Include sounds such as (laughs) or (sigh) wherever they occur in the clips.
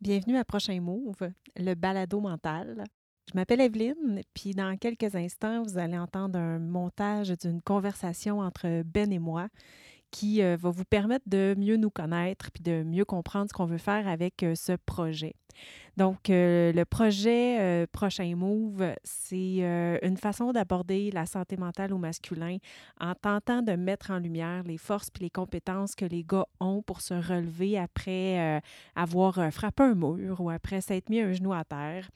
Bienvenue à Prochain Move, le balado mental. Je m'appelle Evelyne, puis dans quelques instants, vous allez entendre un montage d'une conversation entre Ben et moi qui euh, va vous permettre de mieux nous connaître puis de mieux comprendre ce qu'on veut faire avec euh, ce projet. Donc, euh, le projet Prochain Move, c'est une façon d'aborder la santé mentale au masculin en tentant de mettre en lumière les forces puis les compétences que les gars ont pour se relever après avoir frappé un mur ou après s'être mis un genou à terre.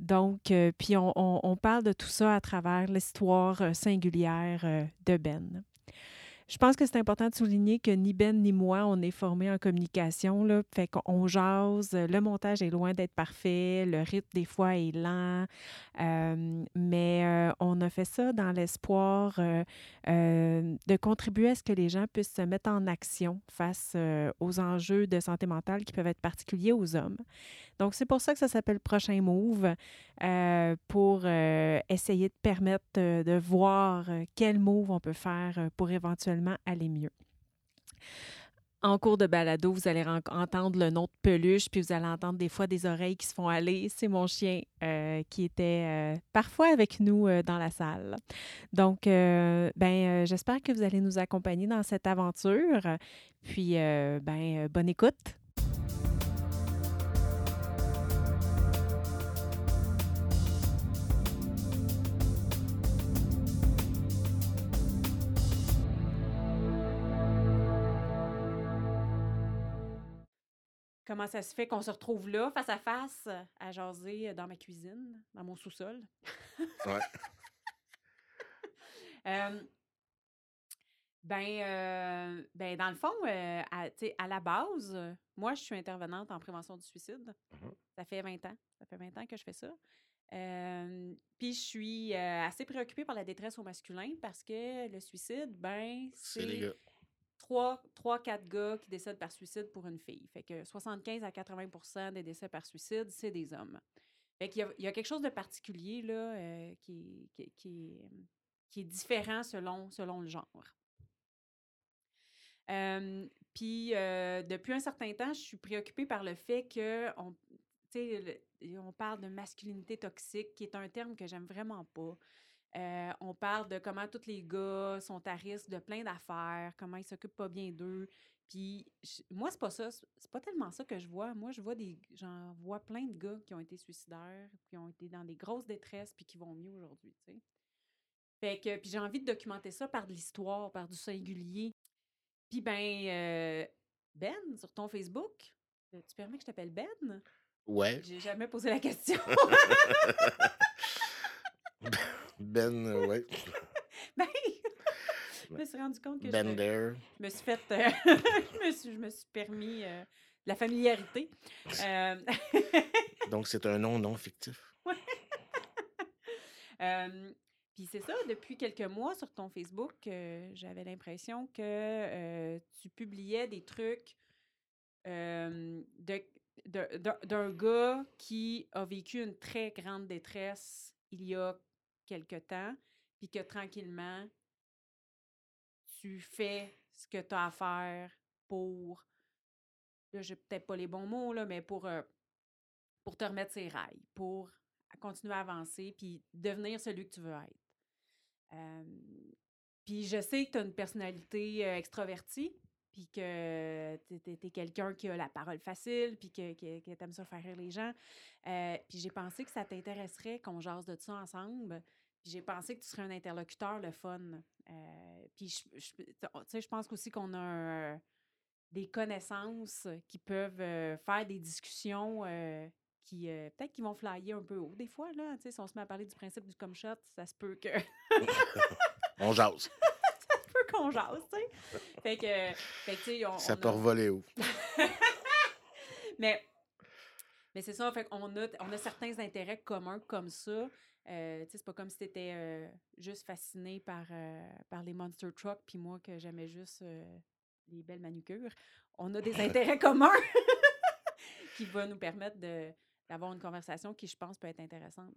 donc, puis on, on, parle de tout ça à travers l'histoire singulière de Ben. Je pense que c'est important de souligner que ni Ben ni moi, on est formés en communication. Là, fait qu'on jase. Le montage est loin d'être parfait. Le rythme, des fois, est lent. Euh, mais euh, on a fait ça dans l'espoir euh, de contribuer à ce que les gens puissent se mettre en action face aux enjeux de santé mentale qui peuvent être particuliers aux hommes. Donc, c'est pour ça que ça s'appelle Prochain Move, euh, pour euh, essayer de permettre de voir euh, quel move on peut faire pour éventuellement aller mieux. En cours de balado, vous allez entendre le nom de peluche, puis vous allez entendre des fois des oreilles qui se font aller. C'est mon chien qui était parfois avec nous dans la salle. Donc, ben, j'espère que vous allez nous accompagner dans cette aventure. Puis, ben, bonne écoute. Comment ça se fait qu'on se retrouve là, face à face, à jaser dans ma cuisine, dans mon sous-sol? Ouais. (laughs) ben, euh, ben, dans le fond, euh, à, à, la base, moi, je suis intervenante en prévention du suicide. Mmh ça fait 20 ans. Ça fait 20 ans que je fais ça. Puis je suis euh, assez préoccupée par la détresse au masculin parce que le suicide, ben, c'est trois, trois, quatre gars qui décèdent par suicide pour une fille. Fait que 75 à 80% des décès par suicide, c'est des hommes. Fait qu'il y a, il y a quelque chose de particulier là, euh, qui, qui, qui, qui, est différent selon, selon le genre. puis, euh, depuis un certain temps, je suis préoccupée par le fait que on, on parle de masculinité toxique, qui est un terme que j'aime vraiment pas. Euh, on parle de comment tous les gars sont à risque de plein d'affaires, comment ils s'occupent pas bien d'eux. Puis moi, c'est pas ça. C'est pas tellement ça que je vois. Moi, je vois des. J'en vois plein de gars qui ont été suicidaires, qui ont été dans des grosses détresses, puis qui vont mieux aujourd'hui, tu sais. Fait que, puis j'ai envie de documenter ça par de l'histoire, par du singulier. Puis ben, euh, Ben, sur ton Facebook, euh, tu permets que je t'appelle Ben? Ouais. J'ai jamais posé la question. (laughs) (laughs) Ben, euh, (laughs) ouais. ben, je me suis rendu compte que ben je, je, me suis fait, euh, (laughs) je, me suis, je me suis permis euh, la familiarité. (laughs) Donc, c'est un nom non fictif. Ouais. Puis c'est ça, depuis quelques mois sur ton Facebook, j'avais l'impression que tu publiais des trucs de, d'un gars qui a vécu une très grande détresse il y a quelque temps, puis que tranquillement, tu fais ce que tu as à faire pour, là, j'ai peut-être pas les bons mots, là, mais pour, euh, pour te remettre ses rails, pour continuer à avancer, puis devenir celui que tu veux être. puis je sais que tu as une personnalité euh, extravertie, puis que tu es, quelqu'un qui a la parole facile, puis que, que, que tu aimes ça faire rire les gens. Euh, puis j'ai pensé que ça t'intéresserait qu'on jase de ça ensemble. Puis j'ai pensé que tu serais un interlocuteur le fun. Euh, puis je, je, je pense aussi qu'on a des connaissances qui peuvent euh, faire des discussions qui peut-être qu'ils vont flyer un peu haut des fois. Là, si on se met à parler du principe du come shot, ça se peut que. (laughs) on jase qu'on jase, tu sais. Fait que, fait que tu sais, on. Ça peut revoler où? (laughs) mais, mais c'est ça, fait qu'on a, on a certains intérêts communs comme ça. Euh, c'est pas comme si tu étais euh, juste fasciné par, euh, par les monster trucks, puis moi que j'aimais juste euh, les belles manucures. On a des (laughs) intérêts communs (laughs) qui vont nous permettre d'avoir une conversation qui, je pense, peut être intéressante.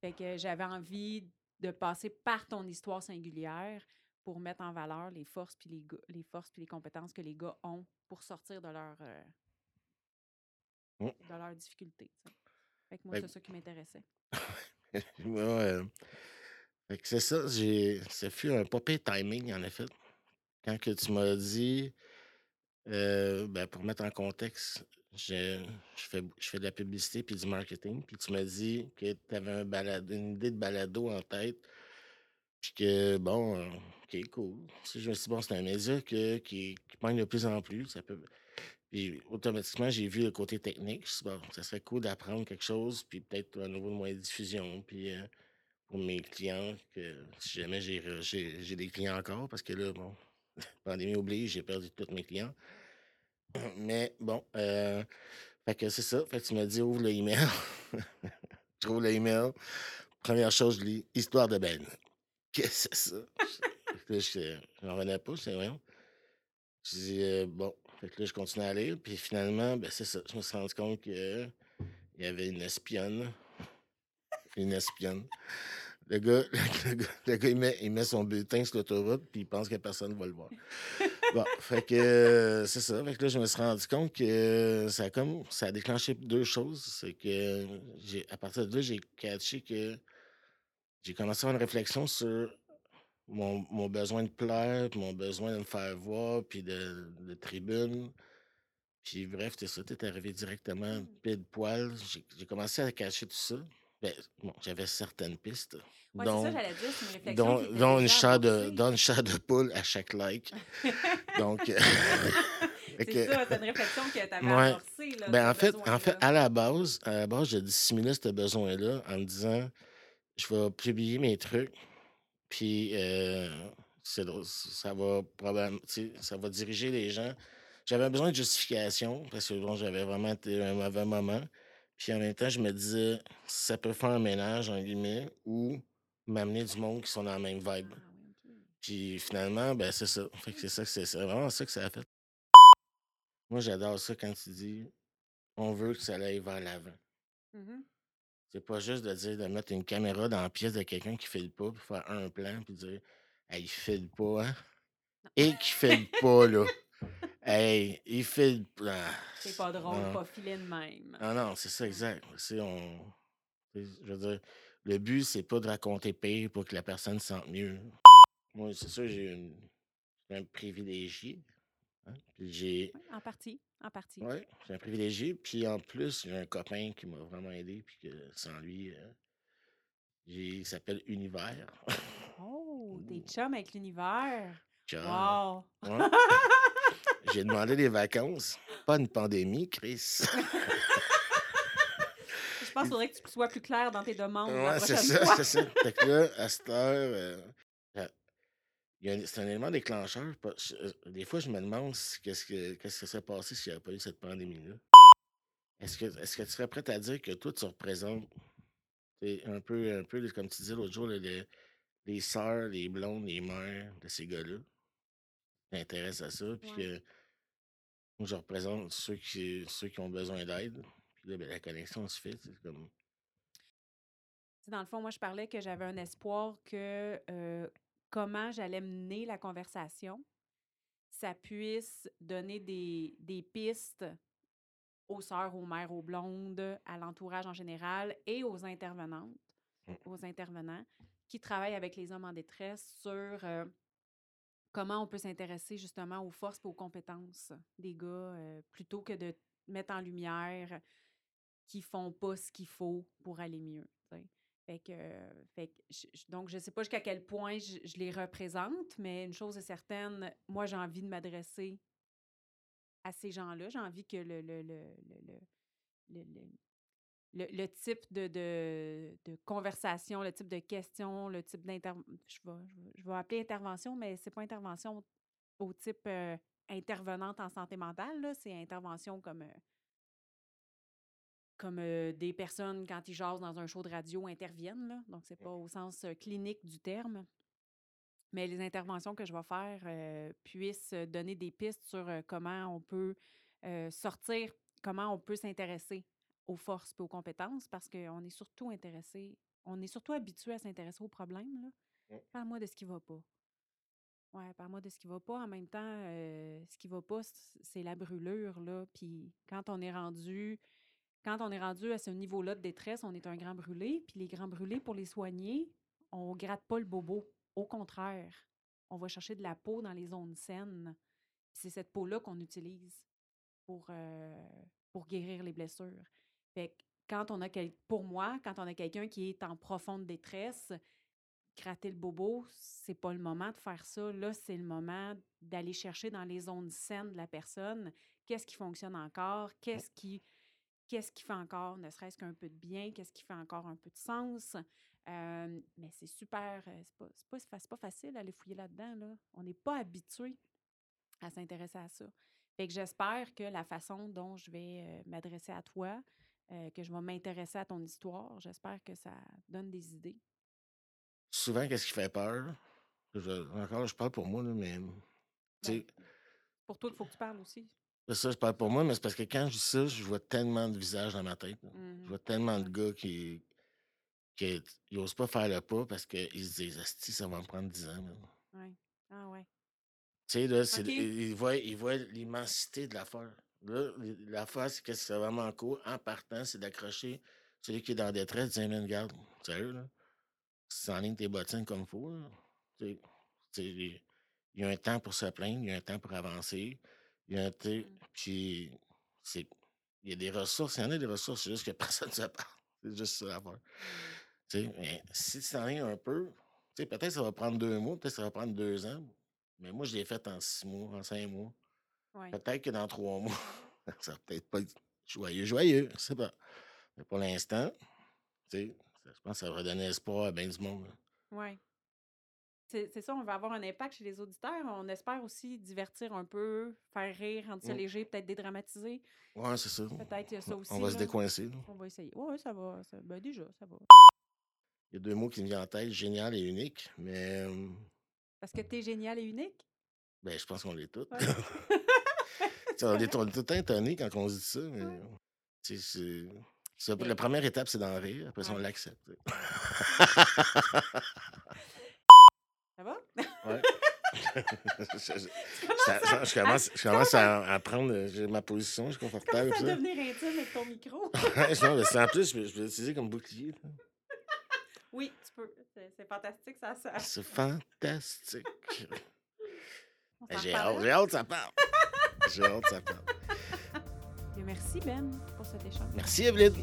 Fait que j'avais envie de passer par ton histoire singulière pour mettre en valeur les forces puis les, les forces puis les compétences que les gars ont pour sortir de leur Mm. de leurs difficultés. Fait que moi, c'est ça qui m'intéressait. (laughs) Euh, fait que c'est ça, j'ai. Ça fut un pire timing, en effet. Quand que tu m'as dit, euh, ben, pour mettre en contexte, je, je, fais, je fais de la publicité puis du marketing, puis tu m'as dit que tu avais un balado, une idée de balado en tête, puis que, bon, euh, ok, cool. Je me suis dit, bon, c'est un média que, qui, qui pogne de plus en plus, ça peut. Puis automatiquement, j'ai vu le côté technique. Je me suis dit, bon, ça serait cool d'apprendre quelque chose, puis peut-être un nouveau moyen de diffusion, puis euh, pour mes clients, que si jamais j'ai des clients encore, parce que là, bon, (laughs) pandémie oblige, j'ai perdu tous mes clients. (clears throat) Mais bon, euh, fait que c'est ça. Fait que tu m'as dit, ouvre le email. (laughs) je ouvre le email. Première chose, je lis Histoire de Ben. Qu'est-ce (laughs) que c'est ça? Là, je n'en revenais pas. Dis, voyons. Je dis, euh, bon. Fait que là, je continue à lire. Puis finalement, ben, c'est ça. Je me suis rendu compte qu'il y avait une espionne. Une espionne. Le gars, (laughs) le gars, le gars, il, met, il met son bulletin sur l'autoroute, puis il pense que personne ne va le voir. Bon, fait que euh, c'est ça. Fait que là, je me suis rendu compte que ça a comme ça a déclenché deux choses. C'est que à partir de là, j'ai catché que j'ai commencé à avoir une réflexion sur mon, mon besoin de plaire, puis mon besoin de me faire voir, puis de, de tribune. Puis bref, c'est ça, t'es arrivé directement pile poil. J'ai commencé à cacher tout ça. Ben, bon, j'avais certaines pistes. Ouais, dont- ça, dire, une dont, dont chair de, amorcée. dont une chair de poule à chaque like. Donc, euh, (laughs) C'est ça, c'est une réflexion que tu avais Ouais. amorcée. Là, ben, en fait, en fait, à la base, à la base, je dissimulais ce besoin-là en me disant, je vais publier mes trucs, puis euh, ça va probablement, ça va diriger les gens. J'avais besoin de justification parce que bon, j'avais vraiment été un mauvais moment. Puis en même temps, je me disais, ça peut faire un ménage, en guillemets, ou m'amener du monde qui sont dans la même vibe. Ah. Puis finalement, ben c'est ça. Fait que c'est ça que c'est vraiment ça que ça a fait. Moi, j'adore ça quand tu dis on veut que ça aille vers l'avant. Mhm. C'est pas juste de dire de mettre une caméra dans la pièce de quelqu'un qui file pas, puis faire un plan, puis dire Hey, il file pas, hein? Et qui file pas, là. Hey, il file pas. Ah, C'est pas drôle, non. pas filé de même. Ah non, c'est ça, exact. C'est on. c'est- Je veux dire, le but, c'est pas de raconter pire pour que la personne se sente mieux. Moi, c'est sûr, j'ai une. j'ai un privilégié. Hein, Puis j'ai. Oui, en partie, en partie. Ouais, j'ai un privilégié. Puis en plus, j'ai un copain qui m'a vraiment aidé. Puis que sans lui, euh, j'ai- il s'appelle Univers. Oh, (laughs) t'es chum avec l'univers. Chum. Wow! Ouais. (laughs) J'ai demandé des vacances. Pas une pandémie, Chris. (laughs) Je pense qu'il faudrait que tu sois plus clair dans tes demandes Ouais, c'est ça, c'est ça. Fait que là, à cette heure, euh, euh, il y a un- c'est un élément déclencheur. euh, Des fois, je me demande qu'est-ce que qu'est-ce qui serait passé s'il n'y avait pas eu cette pandémie-là. Est-ce que, est-ce que tu serais prêt à dire que toi, tu représentes un peu, un peu, comme tu disais l'autre jour, les, les sœurs, les blondes, les mères de ces gars-là? T'intéresses à ça, puis que moi, je représente ceux qui, ceux qui ont besoin d'aide. Puis là, ben, la connexion se fait. c'est comme... Dans le fond, moi, je parlais que j'avais un espoir que euh, comment j'allais mener la conversation, ça puisse donner des, des pistes aux sœurs, aux mères, aux blondes, à l'entourage en général et aux intervenantes, Mm. aux intervenants qui travaillent avec les hommes en détresse sur euh, comment on peut s'intéresser justement aux forces et aux compétences des gars euh, plutôt que de mettre en lumière qui font pas ce qu'il faut pour aller mieux. Fait que, donc, je sais pas jusqu'à quel point je, les représente, mais une chose est certaine, moi, j'ai envie de m'adresser à ces gens-là. J'ai envie que le, le, le, le, le- type de, de, de conversation, le type de question, le type d'intervention, je vais, je, vais, appeler intervention, mais c'est pas intervention au type euh, intervenante en santé mentale, c'est intervention comme, euh, comme euh, des personnes, quand ils jasent dans un show de radio, interviennent. Là. Donc, c'est pas au sens euh, clinique du terme. Mais les interventions que je vais faire euh, puissent donner des pistes sur comment on peut sortir, comment on peut s'intéresser aux forces et aux compétences, parce qu'on est surtout intéressé, on est surtout habitué à s'intéresser aux problèmes. Parle-moi de ce qui va pas. Ouais, parle-moi de ce qui va pas. En même temps, ce qui va pas, c'est la brûlure, là. Puis quand on est rendu quand on est rendu à ce niveau-là de détresse, on est un grand brûlé. Puis les grands brûlés, pour les soigner, on gratte pas le bobo. Au contraire, on va chercher de la peau dans les zones saines. C'est cette peau-là qu'on utilise pour, euh, pour guérir les blessures. Fait que quand on a quel- pour moi, quand on a quelqu'un qui est en profonde détresse, gratter le bobo, c'est pas le moment de faire ça. Là, c'est le moment d'aller chercher dans les zones saines de la personne qu'est-ce qui fonctionne encore, qu'est-ce qui qu'est-ce qui fait encore ne serait-ce qu'un peu de bien, qu'est-ce qui fait encore un peu de sens? Euh, mais c'est super, c'est pas, c'est pas, pas facile d'aller fouiller là-dedans. Là. On n'est pas habitué à s'intéresser à ça. Fait que j'espère que la façon dont je vais m'adresser à toi, euh, que je vais m'intéresser à ton histoire, j'espère que ça donne des idées. Souvent, qu'est-ce qui fait peur? Je- encore, je parle pour moi, là, mais. Ben, pour toi, il faut que tu parles aussi. Ça, je parle pour moi, mais c'est parce que quand je dis ça, je vois tellement de visages dans ma tête. Je Mhm. vois tellement de gars qui qui n'osent pas faire le pas parce qu'ils se disent Asti, ça va me prendre 10 ans. Ouais. Ah ouais. Tu sais, là, ils, voient, ils voient l'immensité de l'affaire. Là, l'affaire, c'est que c'est vraiment cool. En partant, c'est d'accrocher celui qui est en détresse, dire, man, regarde, sérieux, là, tu enlignes tes bottines comme il faut, il y a un temps pour se plaindre, il y a un temps pour avancer. Il y a puis c'est, il y a des ressources, il y en a des ressources, c'est juste que (laughs) personne ne se parle. C'est juste ça l'affaire. Tu sais, mais si tu t'enlignes un peu, tu sais, peut-être ça va prendre deux mois, peut-être ça va prendre deux ans. Mais moi, je l'ai fait en six mois, en cinq mois. Ouais. Peut-être que dans trois mois, (laughs) ça va peut-être pas être joyeux, joyeux, je sais pas. Mais pour l'instant, tu sais, ça- je pense que ça va redonner espoir à bien du monde. Oui. C'est ça, on va avoir un impact chez les auditeurs. On espère aussi divertir un peu, faire rire, rendre ça Mm. léger, peut-être dédramatiser. Ouais, c'est ça. Peut-être ça aussi. On va se décoincer. là. On va essayer. Oui, ça va. Ça, ben déjà, ça va. Il y a deux mots qui me viennent en tête, génial et unique, mais euh, Parce que tu es génial et unique? ben, je pense qu'on l'est tous. Ouais. (laughs) On est tout étonnés quand on se dit ça, mais Ouais. c'est. c'est- La première étape, c'est d'en rire. Après ça, on Ouais. l'accepte. (laughs) (laughs) tu. Ça va? Ouais. (laughs) je, Tu ça- commence, je commence à, à prendre euh, ma position, je suis tu confortable. à ça. devenir intime avec ton micro. (laughs) non, mais c'est en plus, je vais l'utiliser comme bouclier. là. oui, tu peux. C'est fantastique, ça. ça. C'est fantastique. (laughs) J'ai hâte, j'ai hâte ça parle. J'ai hâte ça parle. Et Merci, Ben, pour cet échange. Merci, Evelyne.